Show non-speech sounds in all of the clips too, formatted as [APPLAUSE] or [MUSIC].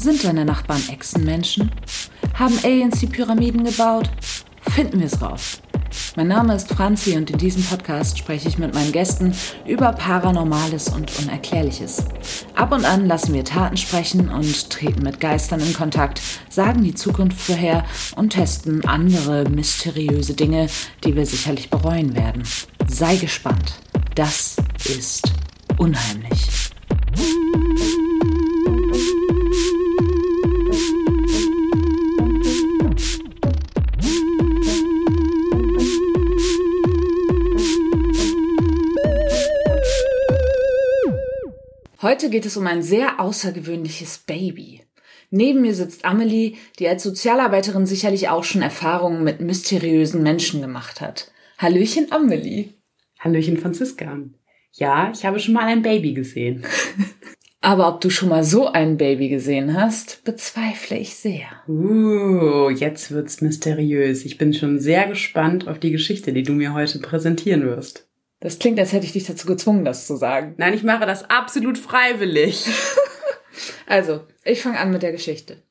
Sind deine Nachbarn Echsenmenschen? Haben Aliens die Pyramiden gebaut? Finden wir es raus. Mein Name ist Franzi und in diesem Podcast spreche ich mit meinen Gästen über Paranormales und Unerklärliches. Ab und an lassen wir Taten sprechen und treten mit Geistern in Kontakt, sagen die Zukunft vorher und testen andere mysteriöse Dinge, die wir sicherlich bereuen werden. Sei gespannt. Das ist unheimlich. Heute geht es um ein sehr außergewöhnliches Baby. Neben mir sitzt Amelie, die als Sozialarbeiterin sicherlich auch schon Erfahrungen mit mysteriösen Menschen gemacht hat. Hallöchen Amelie. Hallöchen Franziska. Ja, ich habe schon mal ein Baby gesehen. [LAUGHS] Aber ob du schon mal so ein Baby gesehen hast, bezweifle ich sehr. Uh, jetzt wird's mysteriös. Ich bin schon sehr gespannt auf die Geschichte, die du mir heute präsentieren wirst. Das klingt, als hätte ich dich dazu gezwungen, das zu sagen. Nein, ich mache das absolut freiwillig. [LAUGHS] also, ich fange an mit der Geschichte.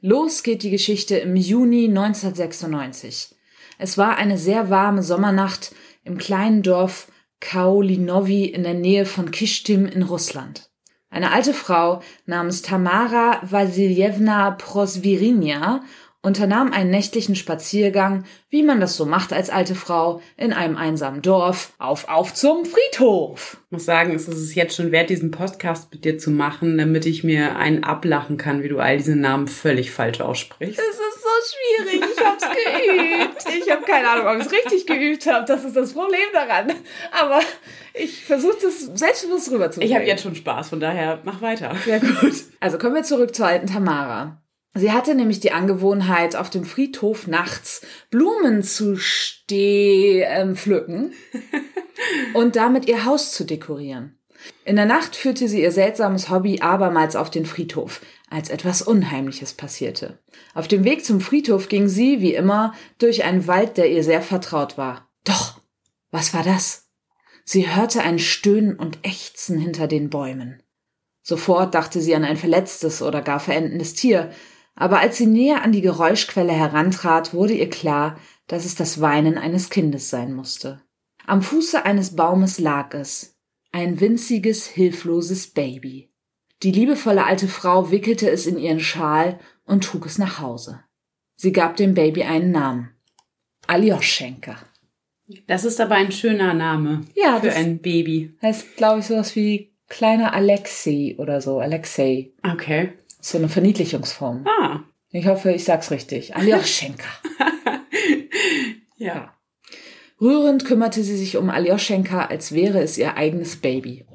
Los geht die Geschichte im Juni 1996. Es war eine sehr warme Sommernacht im kleinen Dorf Kaulinovi in der Nähe von Kishtim in Russland. Eine alte Frau namens Tamara Vasiljewna Prosvirinia unternahm einen nächtlichen Spaziergang, wie man das so macht als alte Frau, in einem einsamen Dorf, auf, auf zum Friedhof. Ich muss sagen, es ist jetzt schon wert, diesen Podcast mit dir zu machen, damit ich mir einen ablachen kann, wie du all diese Namen völlig falsch aussprichst. Es ist so schwierig, ich hab's geübt. Ich habe keine Ahnung, ob ich es richtig geübt habe, das ist das Problem daran. Aber ich versuche das selbstbewusst rüberzubringen. Ich habe jetzt schon Spaß, von daher mach weiter. Sehr gut. Also kommen wir zurück zur alten Tamara. Sie hatte nämlich die Angewohnheit, auf dem Friedhof nachts Blumen zu steh ähm, pflücken [LAUGHS] und damit ihr Haus zu dekorieren. In der Nacht führte sie ihr seltsames Hobby abermals auf den Friedhof, als etwas Unheimliches passierte. Auf dem Weg zum Friedhof ging sie, wie immer, durch einen Wald, der ihr sehr vertraut war. Doch, was war das? Sie hörte ein Stöhnen und Ächzen hinter den Bäumen. Sofort dachte sie an ein verletztes oder gar verendendes Tier, aber als sie näher an die Geräuschquelle herantrat, wurde ihr klar, dass es das Weinen eines Kindes sein musste. Am Fuße eines Baumes lag es, ein winziges, hilfloses Baby. Die liebevolle alte Frau wickelte es in ihren Schal und trug es nach Hause. Sie gab dem Baby einen Namen. Aljoschenka. Das ist aber ein schöner Name ja, für ein Baby. Heißt, glaube ich, sowas wie kleiner Alexei oder so. Alexei. Okay. So eine Verniedlichungsform. Ah. Ich hoffe, ich sag's richtig. Aljoschenka. [LAUGHS] ja. Rührend kümmerte sie sich um Aljoschenka, als wäre es ihr eigenes Baby.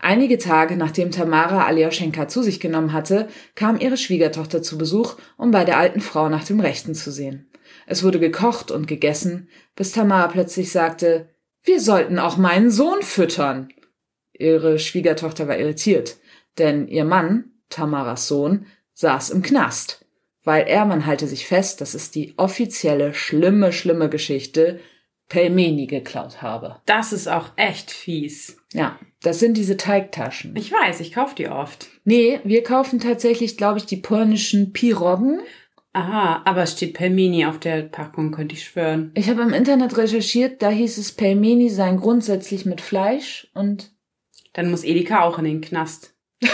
Einige Tage nachdem Tamara Aljoschenka zu sich genommen hatte, kam ihre Schwiegertochter zu Besuch, um bei der alten Frau nach dem Rechten zu sehen. Es wurde gekocht und gegessen, bis Tamara plötzlich sagte, wir sollten auch meinen Sohn füttern. Ihre Schwiegertochter war irritiert, denn ihr Mann, Tamaras Sohn, saß im Knast, weil er, man halte sich fest, das ist die offizielle, schlimme, schlimme Geschichte, Pelmeni geklaut habe. Das ist auch echt fies. Ja, das sind diese Teigtaschen. Ich weiß, ich kaufe die oft. Nee, wir kaufen tatsächlich, glaube ich, die polnischen Piroggen. Aha, aber es steht Pelmeni auf der Packung, könnte ich schwören. Ich habe im Internet recherchiert, da hieß es, Pelmeni seien grundsätzlich mit Fleisch und... Dann muss Edeka auch in den Knast. [LAUGHS]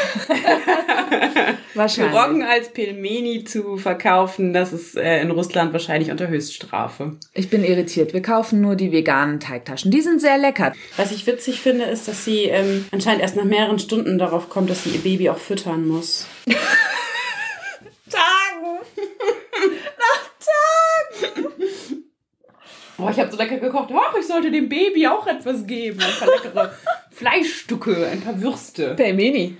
wahrscheinlich. Piroggen als Pelmeni zu verkaufen, das ist äh, in Russland wahrscheinlich unter Höchststrafe. Ich bin irritiert. Wir kaufen nur die veganen Teigtaschen. Die sind sehr lecker. Was ich witzig finde, ist, dass sie ähm, anscheinend erst nach mehreren Stunden darauf kommt, dass sie ihr Baby auch füttern muss. Tagen! [LAUGHS] nach Tagen! Oh, ich habe so lecker gekocht. Oh, ich sollte dem Baby auch etwas geben. Ein paar leckere [LAUGHS] Fleischstücke, ein paar Würste. Pelmeni.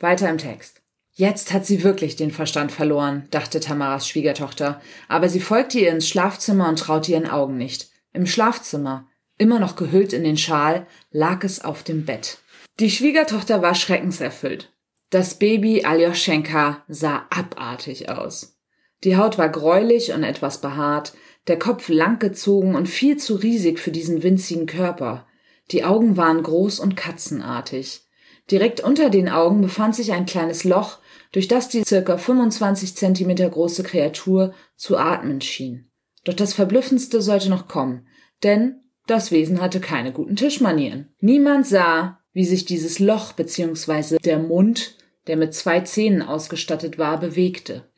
Weiter im Text. Jetzt hat sie wirklich den Verstand verloren, dachte Tamaras Schwiegertochter, aber sie folgte ihr ins Schlafzimmer und traute ihren Augen nicht. Im Schlafzimmer, immer noch gehüllt in den Schal, lag es auf dem Bett. Die Schwiegertochter war schreckenserfüllt. Das Baby Aljoschenka sah abartig aus. Die Haut war gräulich und etwas behaart, der Kopf langgezogen und viel zu riesig für diesen winzigen Körper. Die Augen waren groß und katzenartig. Direkt unter den Augen befand sich ein kleines Loch, durch das die circa 25 Zentimeter große Kreatur zu atmen schien. Doch das Verblüffendste sollte noch kommen, denn das Wesen hatte keine guten Tischmanieren. Niemand sah, wie sich dieses Loch bzw. der Mund, der mit zwei Zähnen ausgestattet war, bewegte.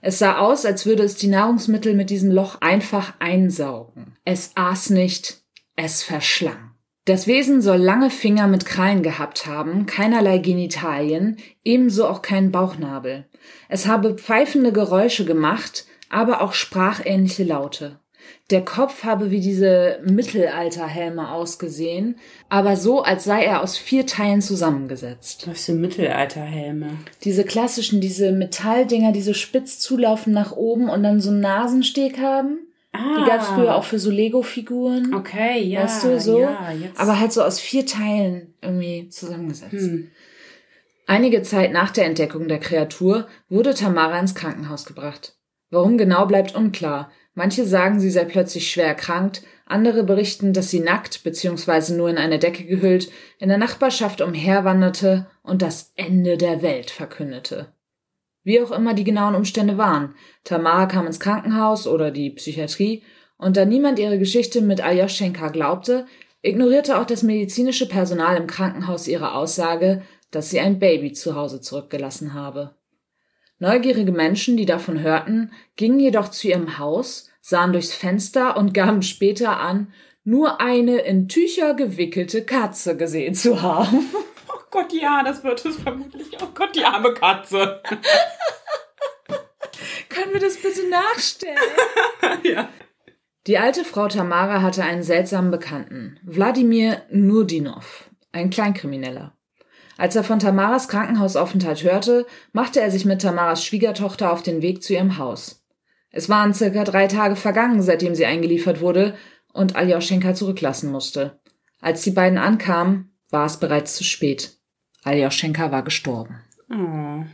Es sah aus, als würde es die Nahrungsmittel mit diesem Loch einfach einsaugen. Es aß nicht, es verschlang. Das Wesen soll lange Finger mit Krallen gehabt haben, keinerlei Genitalien, ebenso auch keinen Bauchnabel. Es habe pfeifende Geräusche gemacht, aber auch sprachähnliche Laute. Der Kopf habe wie diese Mittelalterhelme ausgesehen, aber so, als sei er aus vier Teilen zusammengesetzt. Was für Mittelalterhelme? Diese klassischen, diese Metalldinger, die so spitz zulaufen nach oben und dann so einen Nasensteg haben. Ah. Die gab es früher auch für so Lego-Figuren. Okay, ja. Weißt du, so. Ja. Aber halt so aus vier Teilen irgendwie zusammengesetzt. Hm. Einige Zeit nach der Entdeckung der Kreatur wurde Tamara ins Krankenhaus gebracht. Warum genau bleibt unklar. Manche sagen, sie sei plötzlich schwer erkrankt, andere berichten, dass sie nackt bzw. nur in eine Decke gehüllt in der Nachbarschaft umherwanderte und das Ende der Welt verkündete. Wie auch immer die genauen Umstände waren, Tamara kam ins Krankenhaus oder die Psychiatrie, und da niemand ihre Geschichte mit Aljoschenka glaubte, ignorierte auch das medizinische Personal im Krankenhaus ihre Aussage, dass sie ein Baby zu Hause zurückgelassen habe. Neugierige Menschen, die davon hörten, gingen jedoch zu ihrem Haus, sahen durchs Fenster und gaben später an, nur eine in Tücher gewickelte Katze gesehen zu haben. [LAUGHS] Gott, ja, das wird es vermutlich. Oh Gott, die arme Katze. [LAUGHS] Können wir das bitte nachstellen? [LAUGHS] ja. Die alte Frau Tamara hatte einen seltsamen Bekannten, Wladimir Nurdinov, ein Kleinkrimineller. Als er von Tamaras Krankenhausaufenthalt hörte, machte er sich mit Tamaras Schwiegertochter auf den Weg zu ihrem Haus. Es waren circa drei Tage vergangen, seitdem sie eingeliefert wurde und Aljoschenka zurücklassen musste. Als die beiden ankamen, war es bereits zu spät. Aljoschenka war gestorben. Oh.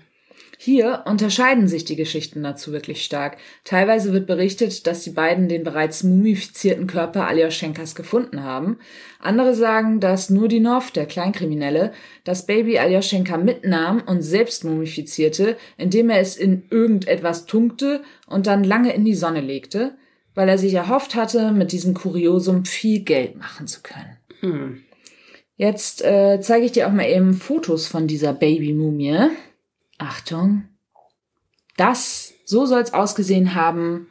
Hier unterscheiden sich die Geschichten dazu wirklich stark. Teilweise wird berichtet, dass die beiden den bereits mumifizierten Körper Aljoschenkas gefunden haben. Andere sagen, dass Nurdinov, der Kleinkriminelle, das Baby Aljoschenka mitnahm und selbst mumifizierte, indem er es in irgendetwas tunkte und dann lange in die Sonne legte, weil er sich erhofft hatte, mit diesem Kuriosum viel Geld machen zu können. Hm. Jetzt äh, zeige ich dir auch mal eben Fotos von dieser Baby-Mumie. Achtung. Das, so soll es ausgesehen haben,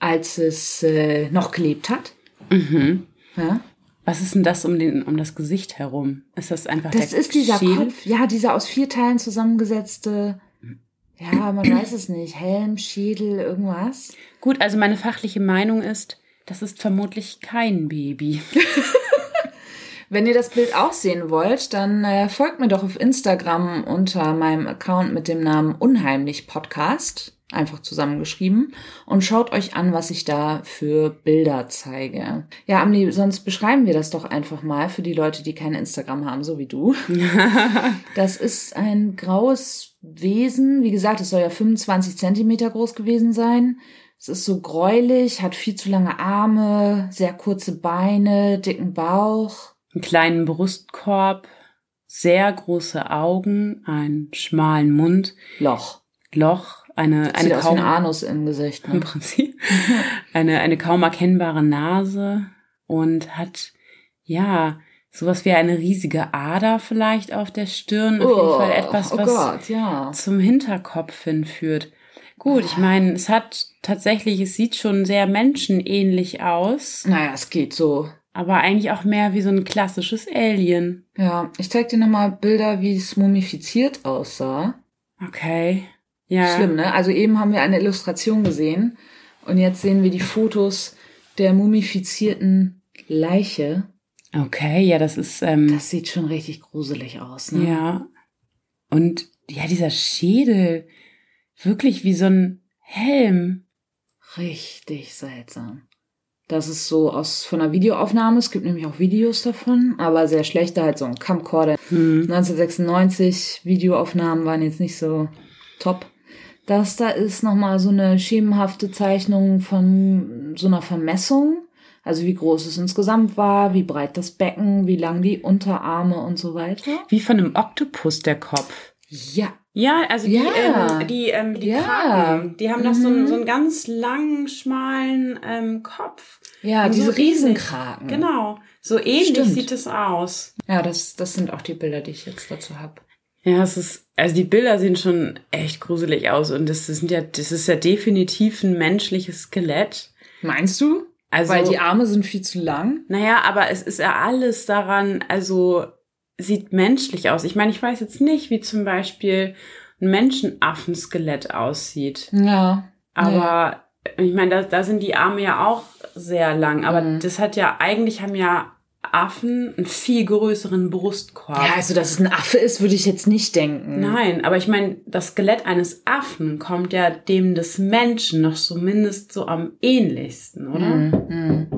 als es äh, noch gelebt hat. Mhm. Ja? Was ist denn das um, den, um das Gesicht herum? Ist das einfach Das ist dieser Schädel? Kopf, ja, dieser aus vier Teilen zusammengesetzte, ja, man weiß es nicht, Helm, Schädel, irgendwas. Gut, also meine fachliche Meinung ist, das ist vermutlich kein Baby. [LAUGHS] Wenn ihr das Bild auch sehen wollt, dann äh, folgt mir doch auf Instagram unter meinem Account mit dem Namen Unheimlich Podcast, einfach zusammengeschrieben, und schaut euch an, was ich da für Bilder zeige. Ja, Amni, sonst beschreiben wir das doch einfach mal für die Leute, die kein Instagram haben, so wie du. [LAUGHS] Das ist ein graues Wesen. Wie gesagt, es soll ja 25 Zentimeter groß gewesen sein. Es ist so gräulich, hat viel zu lange Arme, sehr kurze Beine, dicken Bauch. Einen kleinen Brustkorb, sehr große Augen, einen schmalen Mund, Loch. Loch, eine, Sieht eine aus wie kaum ein Anus im Gesicht. im Ne? Prinzip eine, eine kaum erkennbare Nase und hat ja sowas wie eine riesige Ader vielleicht auf der Stirn. Auf jeden Fall etwas, oh was Gott, ja. zum Hinterkopf hinführt. Gut, ich meine, es hat tatsächlich, es sieht schon sehr menschenähnlich aus, Naja, es geht so. Aber eigentlich auch mehr wie so ein klassisches Alien. Ja, ich zeig dir nochmal Bilder, wie es mumifiziert aussah. Okay. Ja. Schlimm, ne? Also eben haben wir eine Illustration gesehen und jetzt sehen wir die Fotos der mumifizierten Leiche. Okay, ja, das ist, ähm, Das sieht schon richtig gruselig aus, ne? ja. Und ja, dieser Schädel, wirklich wie so ein Helm. Richtig seltsam. Das ist so aus von einer Videoaufnahme. Es gibt nämlich auch Videos davon, aber sehr schlechte, halt so ein Camcorder. Hm. 1996 Videoaufnahmen waren jetzt nicht so top. Das da ist nochmal so eine schemenhafte Zeichnung von so einer Vermessung. Also wie groß es insgesamt war, wie breit das Becken, wie lang die Unterarme und so weiter. Wie von einem Oktopus der Kopf. Ja, Ja, also die, Ja. ähm, die, ähm, die Ja. Kraken, die haben doch so, einen, Mhm. so einen ganz langen, schmalen ähm, Kopf. Ja, Und diese so. Riesenkraken. Genau, so ähnlich Stimmt. sieht es aus. Ja, das, das sind auch die Bilder, die ich jetzt dazu habe. Ja, es ist, also die Bilder sehen schon echt gruselig aus und das, das sind ja, das ist ja definitiv ein menschliches Skelett. Meinst du? Also, Weil die Arme sind viel zu lang? naja, aber es ist ja alles daran, also sieht menschlich aus. Ich meine, ich weiß jetzt nicht, wie zum Beispiel ein Menschenaffenskelett aussieht. Ja. Aber ich meine, da, da sind die Arme ja auch sehr lang. Aber Mhm. das hat ja, eigentlich haben ja Affen einen viel größeren Brustkorb. Ja, also, dass es ein Affe ist, würde ich jetzt nicht denken. Nein, aber ich meine, das Skelett eines Affen kommt ja dem des Menschen noch zumindest so am ähnlichsten, oder? Mhm.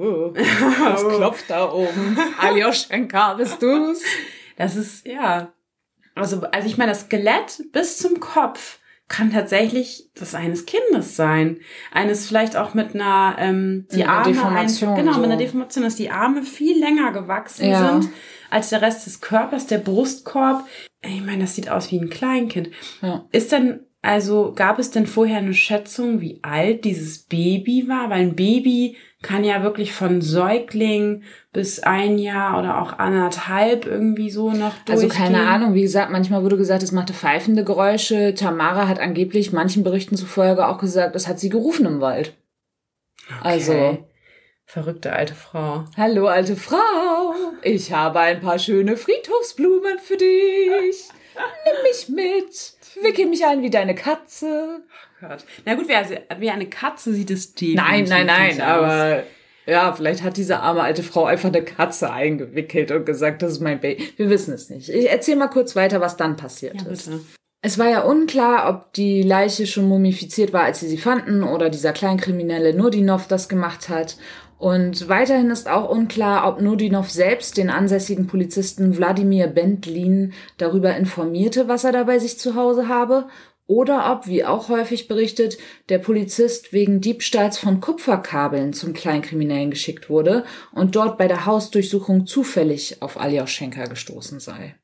Uh, [LAUGHS] was klopft da [LAUGHS] oben? Aljoschenka, bist du's? Das ist, ja. Also, also ich meine, das Skelett bis zum Kopf kann tatsächlich das eines Kindes sein. Eines vielleicht auch mit einer, ähm, die Mit einer Arme Deformation, Ein, genau, so. mit einer Deformation, dass die Arme viel länger gewachsen Ja. sind als der Rest des Körpers, der Brustkorb. Ich meine, das sieht aus wie ein Kleinkind. Ja. Ist denn, also gab es denn vorher eine Schätzung, wie alt dieses Baby war? Weil ein Baby kann ja wirklich von Säugling bis ein Jahr oder auch anderthalb irgendwie so noch Also durchgehen. keine Ahnung, wie gesagt, manchmal wurde gesagt, es machte pfeifende Geräusche. Tamara hat angeblich manchen Berichten zufolge auch gesagt, es hat sie gerufen im Wald. Also, Okay. Verrückte alte Frau. hallo alte Frau, ich habe ein paar schöne Friedhofsblumen für dich. Nimm mich mit, [LAUGHS] wickel mich ein wie deine Katze. Gott. Na gut, wie, also, eine Katze sieht es definitiv Nein, nein, nein, aus. aber ja, vielleicht hat diese arme alte Frau einfach eine Katze eingewickelt und gesagt, das ist mein Baby. Wir wissen es nicht. Ich erzähle mal kurz weiter, was dann passiert Ja, ist. bitte. Es war ja unklar, ob die Leiche schon mumifiziert war, als sie sie fanden, oder dieser Kleinkriminelle Nurdinov das gemacht hat. Und weiterhin ist auch unklar, ob Nurdinov selbst den ansässigen Polizisten Wladimir Bentlin darüber informierte, was er da bei sich zu Hause habe, oder ob, wie auch häufig berichtet, der Polizist wegen Diebstahls von Kupferkabeln zum Kleinkriminellen geschickt wurde und dort bei der Hausdurchsuchung zufällig auf Aljoschenka gestoßen sei.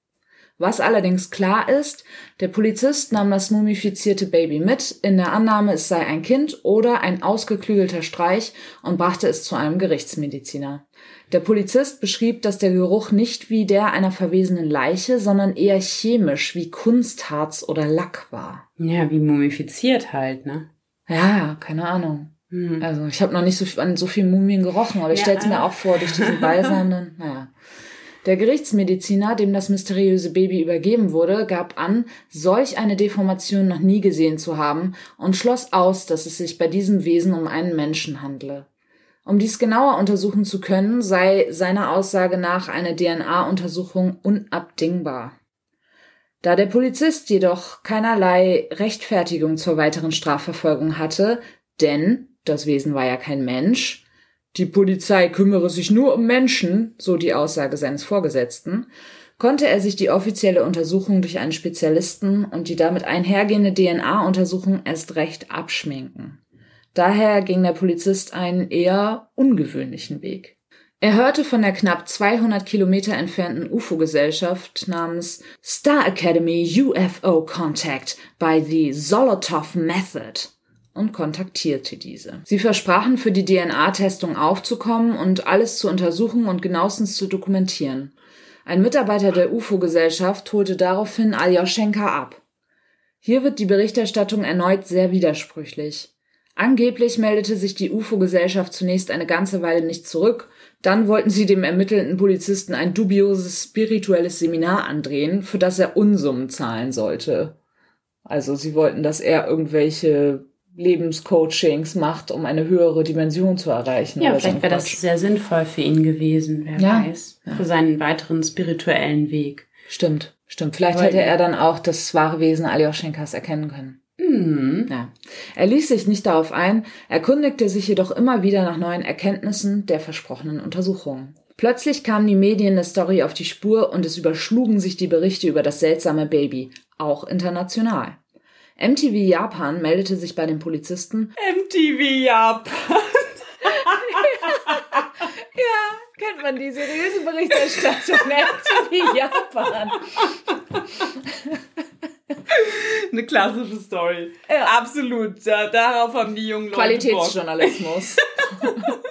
Was allerdings klar ist, der Polizist nahm das mumifizierte Baby mit, in der Annahme, es sei ein Kind oder ein ausgeklügelter Streich und brachte es zu einem Gerichtsmediziner. Der Polizist beschrieb, dass der Geruch nicht wie der einer verwesenen Leiche, sondern eher chemisch wie Kunstharz oder Lack war. Ja, wie mumifiziert halt, ne? Ja, keine Ahnung. Hm. Also ich habe noch nicht so viel, an so vielen Mumien gerochen, aber ich Ja, stell's mir äh. auch vor, durch diesen [LAUGHS] Balsam dann, naja. Der Gerichtsmediziner, dem das mysteriöse Baby übergeben wurde, gab an, solch eine Deformation noch nie gesehen zu haben und schloss aus, dass es sich bei diesem Wesen um einen Menschen handle. Um dies genauer untersuchen zu können, sei seiner Aussage nach eine DNA-Untersuchung unabdingbar. Da der Polizist jedoch keinerlei Rechtfertigung zur weiteren Strafverfolgung hatte, denn das Wesen war ja kein Mensch, die Polizei kümmere sich nur um Menschen, so die Aussage seines Vorgesetzten, konnte er sich die offizielle Untersuchung durch einen Spezialisten und die damit einhergehende DNA-Untersuchung erst recht abschminken. Daher ging der Polizist einen eher ungewöhnlichen Weg. Er hörte von der knapp 200 Kilometer entfernten UFO-Gesellschaft namens Star Academy UFO Contact by the Zolotov Method und kontaktierte diese. Sie versprachen, für die DNA-Testung aufzukommen und alles zu untersuchen und genauestens zu dokumentieren. Ein Mitarbeiter der UFO-Gesellschaft holte daraufhin Aljoschenka ab. Hier wird die Berichterstattung erneut sehr widersprüchlich. Angeblich meldete sich die UFO-Gesellschaft zunächst eine ganze Weile nicht zurück, dann wollten sie dem ermittelnden Polizisten ein dubioses spirituelles Seminar andrehen, für das er Unsummen zahlen sollte. Also sie wollten, dass er irgendwelche Lebenscoachings macht, um eine höhere Dimension zu erreichen. Ja, so vielleicht wäre das sehr sinnvoll für ihn gewesen, wer Ja. weiß. Für seinen weiteren spirituellen Weg. Stimmt, stimmt. Vielleicht Weil- hätte er dann auch das wahre Wesen Aljoschenkas erkennen können. Hm. Ja. Er ließ sich nicht darauf ein, erkundigte sich jedoch immer wieder nach neuen Erkenntnissen der versprochenen Untersuchungen. Plötzlich kamen die Medien der Story auf die Spur und es überschlugen sich die Berichte über das seltsame Baby, auch international. MTV Japan meldete sich bei den Polizisten. MTV Japan. [LAUGHS] Kennt man die seriöse Berichterstattung MTV Japan? [LAUGHS] Eine klassische Story. Ja. Absolut. Ja, darauf haben die jungen Leute Qualitätsjournalismus. [LAUGHS]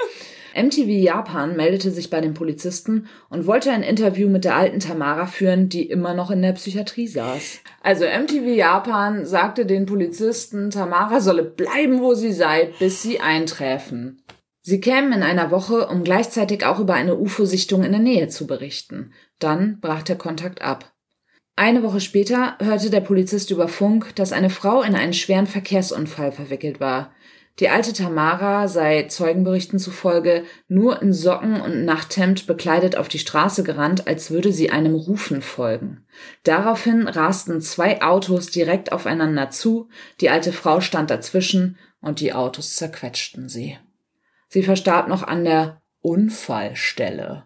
MTV Japan meldete sich bei den Polizisten und wollte ein Interview mit der alten Tamara führen, die immer noch in der Psychiatrie saß. Also MTV Japan sagte den Polizisten, Tamara solle bleiben, wo sie sei, bis sie einträfen. Sie kämen in einer Woche, um gleichzeitig auch über eine UFO-Sichtung in der Nähe zu berichten. Dann brach der Kontakt ab. Eine Woche später hörte der Polizist über Funk, dass eine Frau in einen schweren Verkehrsunfall verwickelt war. Die alte Tamara sei Zeugenberichten zufolge nur in Socken und Nachthemd bekleidet auf die Straße gerannt, als würde sie einem Rufen folgen. Daraufhin rasten zwei Autos direkt aufeinander zu, die alte Frau stand dazwischen und die Autos zerquetschten sie. Sie verstarb noch an der Unfallstelle.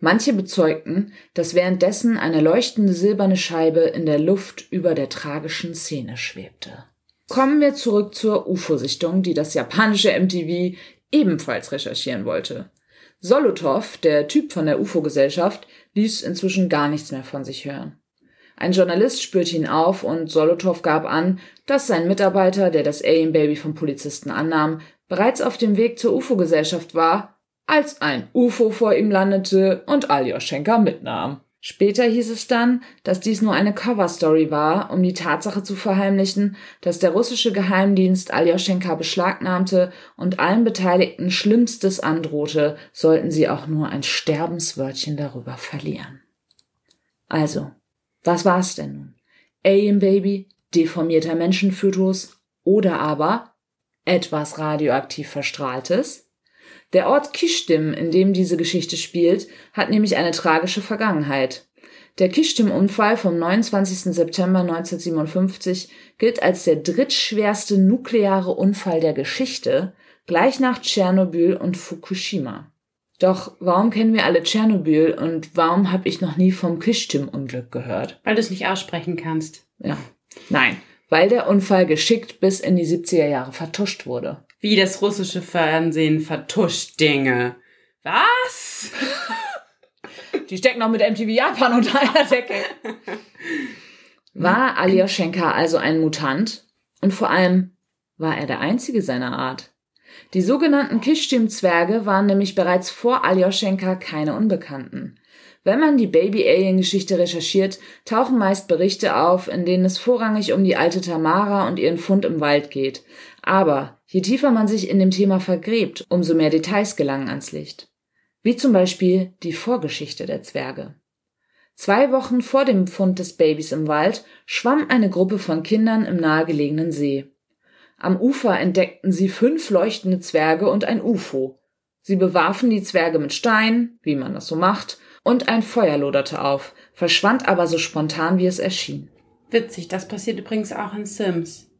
Manche bezeugten, dass währenddessen eine leuchtende silberne Scheibe in der Luft über der tragischen Szene schwebte. Kommen wir zurück zur UFO-Sichtung, die das japanische MTV ebenfalls recherchieren wollte. Solotow, der Typ von der UFO-Gesellschaft, ließ inzwischen gar nichts mehr von sich hören. Ein Journalist spürte ihn auf und Solotow gab an, dass sein Mitarbeiter, der das Alien Baby vom Polizisten annahm, bereits auf dem Weg zur UFO-Gesellschaft war, als ein UFO vor ihm landete und Aljoschenka mitnahm. Später hieß es dann, dass dies nur eine Coverstory war, um die Tatsache zu verheimlichen, dass der russische Geheimdienst Aljoschenka beschlagnahmte und allen Beteiligten Schlimmstes androhte, sollten sie auch nur ein Sterbenswörtchen darüber verlieren. Also, was war's denn nun? Alien Baby, deformierter Menschenfötus oder aber etwas radioaktiv Verstrahltes? Der Ort Kishtim, in dem diese Geschichte spielt, hat nämlich eine tragische Vergangenheit. Der Kishtim-Unfall vom 29. September 1957 gilt als der drittschwerste nukleare Unfall der Geschichte, gleich nach Tschernobyl und Fukushima. Doch warum kennen wir alle Tschernobyl und warum habe ich noch nie vom Kishtim-Unglück gehört? Weil du es nicht aussprechen kannst. Ja. Nein, weil der Unfall geschickt bis in die 70er Jahre vertuscht wurde. Wie das russische Fernsehen vertuscht Dinge. Was? [LAUGHS] Die stecken noch mit MTV Japan unter einer Decke. War Aljoschenka also ein Mutant? Und vor allem, war er der einzige seiner Art? Die sogenannten Kishtim-Zwerge waren nämlich bereits vor Aljoschenka keine Unbekannten. Wenn man die Baby-Alien-Geschichte recherchiert, tauchen meist Berichte auf, in denen es vorrangig um die alte Tamara und ihren Fund im Wald geht. Aber je tiefer man sich in dem Thema vergräbt, umso mehr Details gelangen ans Licht. Wie zum Beispiel die Vorgeschichte der Zwerge. Zwei Wochen vor dem Fund des Babys im Wald schwamm eine Gruppe von Kindern im nahegelegenen See. Am Ufer entdeckten sie fünf leuchtende Zwerge und ein UFO. Sie bewarfen die Zwerge mit Steinen, wie man das so macht, und ein Feuer loderte auf, verschwand aber so spontan, wie es erschien. Witzig, das passiert übrigens auch in Sims.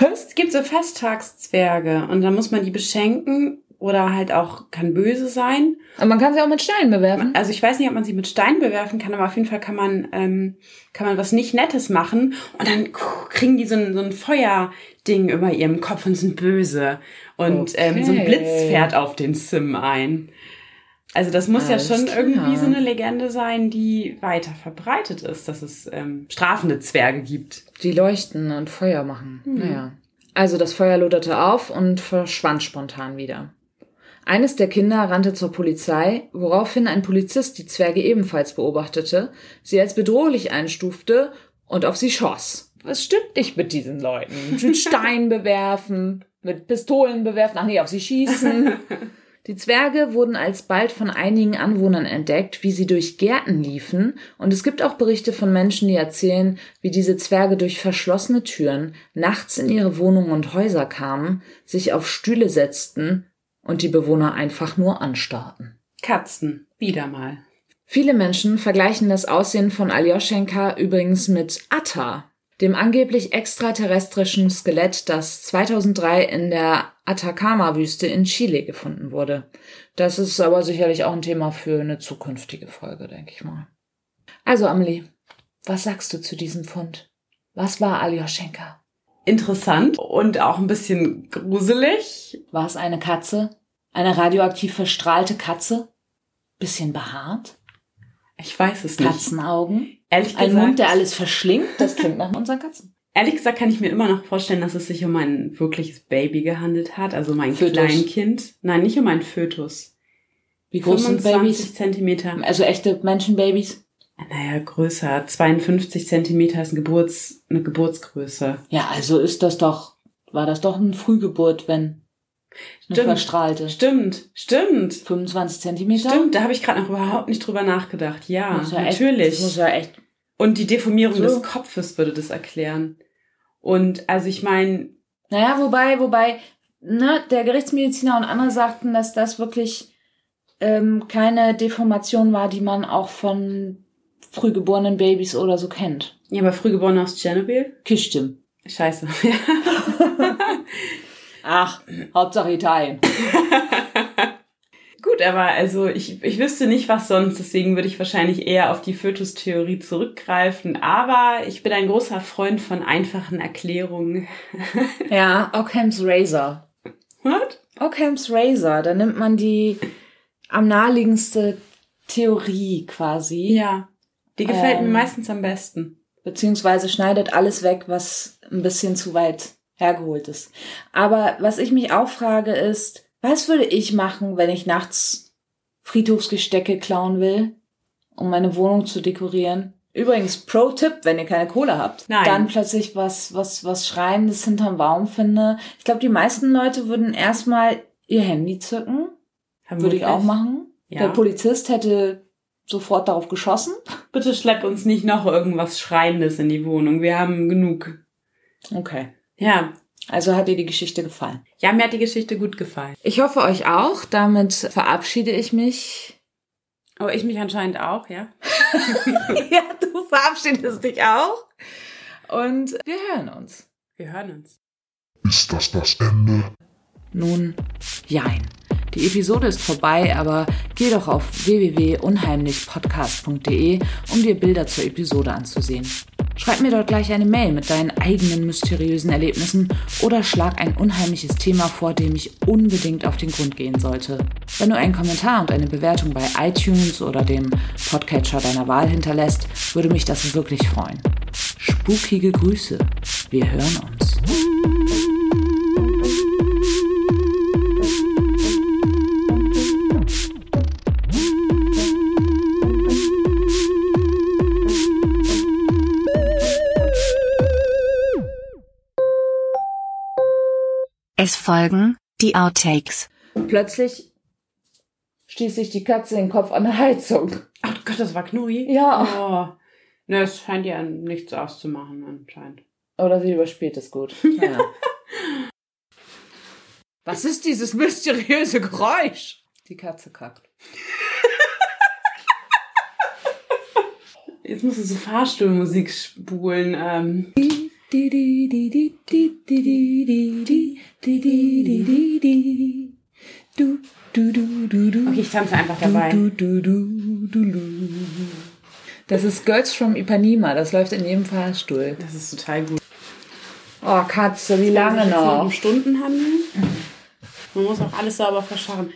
Was? Es gibt so Festtagszwerge und dann muss man die beschenken oder halt auch kann böse sein. Aber man kann sie auch mit Steinen bewerfen. Also ich weiß nicht, ob man sie mit Steinen bewerfen kann, aber auf jeden Fall kann man ähm, kann man was nicht Nettes machen und dann kriegen die so ein, so ein Feuerding über ihrem Kopf und sind böse und okay. ähm, so ein Blitz fährt auf den Sim ein. Also das muss Alles ja schon klar. irgendwie so eine Legende sein, die weiter verbreitet ist, dass es ähm, strafende Zwerge gibt. Die leuchten und Feuer machen. Mhm. Naja. Also das Feuer loderte auf und verschwand spontan wieder. Eines der Kinder rannte zur Polizei, woraufhin ein Polizist die Zwerge ebenfalls beobachtete, sie als bedrohlich einstufte und auf sie schoss. Was stimmt nicht mit diesen Leuten? Mit Steinen [LAUGHS] bewerfen, mit Pistolen bewerfen, ach nee, auf sie schießen. [LAUGHS] Die Zwerge wurden alsbald von einigen Anwohnern entdeckt, wie sie durch Gärten liefen, und es gibt auch Berichte von Menschen, die erzählen, wie diese Zwerge durch verschlossene Türen nachts in ihre Wohnungen und Häuser kamen, sich auf Stühle setzten und die Bewohner einfach nur anstarrten. Katzen, wieder mal. Viele Menschen vergleichen das Aussehen von Aljoschenka übrigens mit Atta, dem angeblich extraterrestrischen Skelett, das 2003 in der Atacama-Wüste in Chile gefunden wurde. Das ist aber sicherlich auch ein Thema für eine zukünftige Folge, denke ich mal. Also, Amelie, was sagst du zu diesem Fund? Was war Aljoschenka? Interessant und auch ein bisschen gruselig. War es eine Katze? Eine radioaktiv verstrahlte Katze? Bisschen behaart? Ich weiß es nicht. Katzenaugen? Ehrlich Ein gesagt, Mund, der alles verschlingt, das klingt nach unseren Katzen. ehrlich gesagt kann ich mir immer noch vorstellen, dass es sich um ein wirkliches Baby gehandelt hat, also mein Fötus. Kleinkind. Nein, nicht um ein Fötus. Wie groß sind 25 Babys? Zentimeter. Also echte Menschenbabys? Naja, größer. 52 Zentimeter ist eine, Geburts, eine Geburtsgröße. Ja, also ist das doch, war das doch eine Frühgeburt, wenn eine Stimmt. verstrahlte. Stimmt, stimmt. 25 Zentimeter? Stimmt, da habe ich gerade noch überhaupt nicht drüber nachgedacht. Ja, ja natürlich. Echt, muss ja echt. Und die Deformierung So. des Kopfes würde das erklären. Und also ich meine, Naja, wobei, wobei, ne, der Gerichtsmediziner und andere sagten, dass das wirklich ähm, keine Deformation war, die man auch von frühgeborenen Babys oder so kennt. ja, aber frühgeboren aus Tschernobyl? Kistim. Scheiße. [LAUGHS] [LAUGHS] Ach, Hauptsache Italien. [LAUGHS] Gut, aber also ich, ich wüsste nicht, was sonst, deswegen würde ich wahrscheinlich eher auf die Fötustheorie zurückgreifen. Aber ich bin ein großer Freund von einfachen Erklärungen. [LAUGHS] Ja, Occam's Razor. What? Occam's Razor, da nimmt man die am naheliegendste Theorie quasi. Ja. Die gefällt Ähm. mir meistens am besten. beziehungsweise schneidet alles weg, was ein bisschen zu weit hergeholt ist. Aber was ich mich auch frage ist, was würde ich machen, wenn ich nachts Friedhofsgestecke klauen will, um meine Wohnung zu dekorieren? Übrigens, Pro-Tipp, wenn ihr keine Kohle habt, Nein. dann plötzlich was, was, was Schreiendes hinterm Baum finde. Ich glaube, die meisten Leute würden erstmal ihr Handy zücken. Würde ich auch machen. Ja. Der Polizist hätte sofort darauf geschossen. [LAUGHS] Bitte schlepp uns nicht noch irgendwas Schreiendes in die Wohnung. Wir haben genug. Okay. Ja. Also hat dir die Geschichte gefallen. Ja, mir hat die Geschichte gut gefallen. Ich hoffe euch auch. Damit verabschiede ich mich. Aber ich mich anscheinend auch, ja. [LAUGHS] ja, du verabschiedest dich auch. Und wir hören uns. Wir hören uns. Ist das das Ende? Nun, jein. Die Episode ist vorbei, aber geh doch auf www.unheimlichpodcast.de, um dir Bilder zur Episode anzusehen. Schreib mir dort gleich eine Mail mit deinen eigenen mysteriösen Erlebnissen oder schlag ein unheimliches Thema vor, dem ich unbedingt auf den Grund gehen sollte. Wenn du einen Kommentar und eine Bewertung bei iTunes oder dem Podcatcher deiner Wahl hinterlässt, würde mich das wirklich freuen. Spukige Grüße. Wir hören uns. Es folgen die Outtakes. Plötzlich stieß sich die Katze den Kopf an der Heizung. Ach Gott, das war Knurri? Ja. Oh. Ne, es scheint ja nichts auszumachen anscheinend. Oder sie überspielt es gut. [LAUGHS] Ja. Was ist dieses mysteriöse Geräusch? Die Katze kackt. Jetzt musst du so Fahrstuhlmusik spulen. Ähm. Du, du, du, du, du. Okay, ich tanze einfach dabei. Du, du, du, du, du. Das ist Girls from Ipanema. Das läuft in jedem Fahrstuhl. Das ist total gut. Oh, Katze, wie lange Um noch? Stunden handeln. Man muss auch alles sauber verscharren.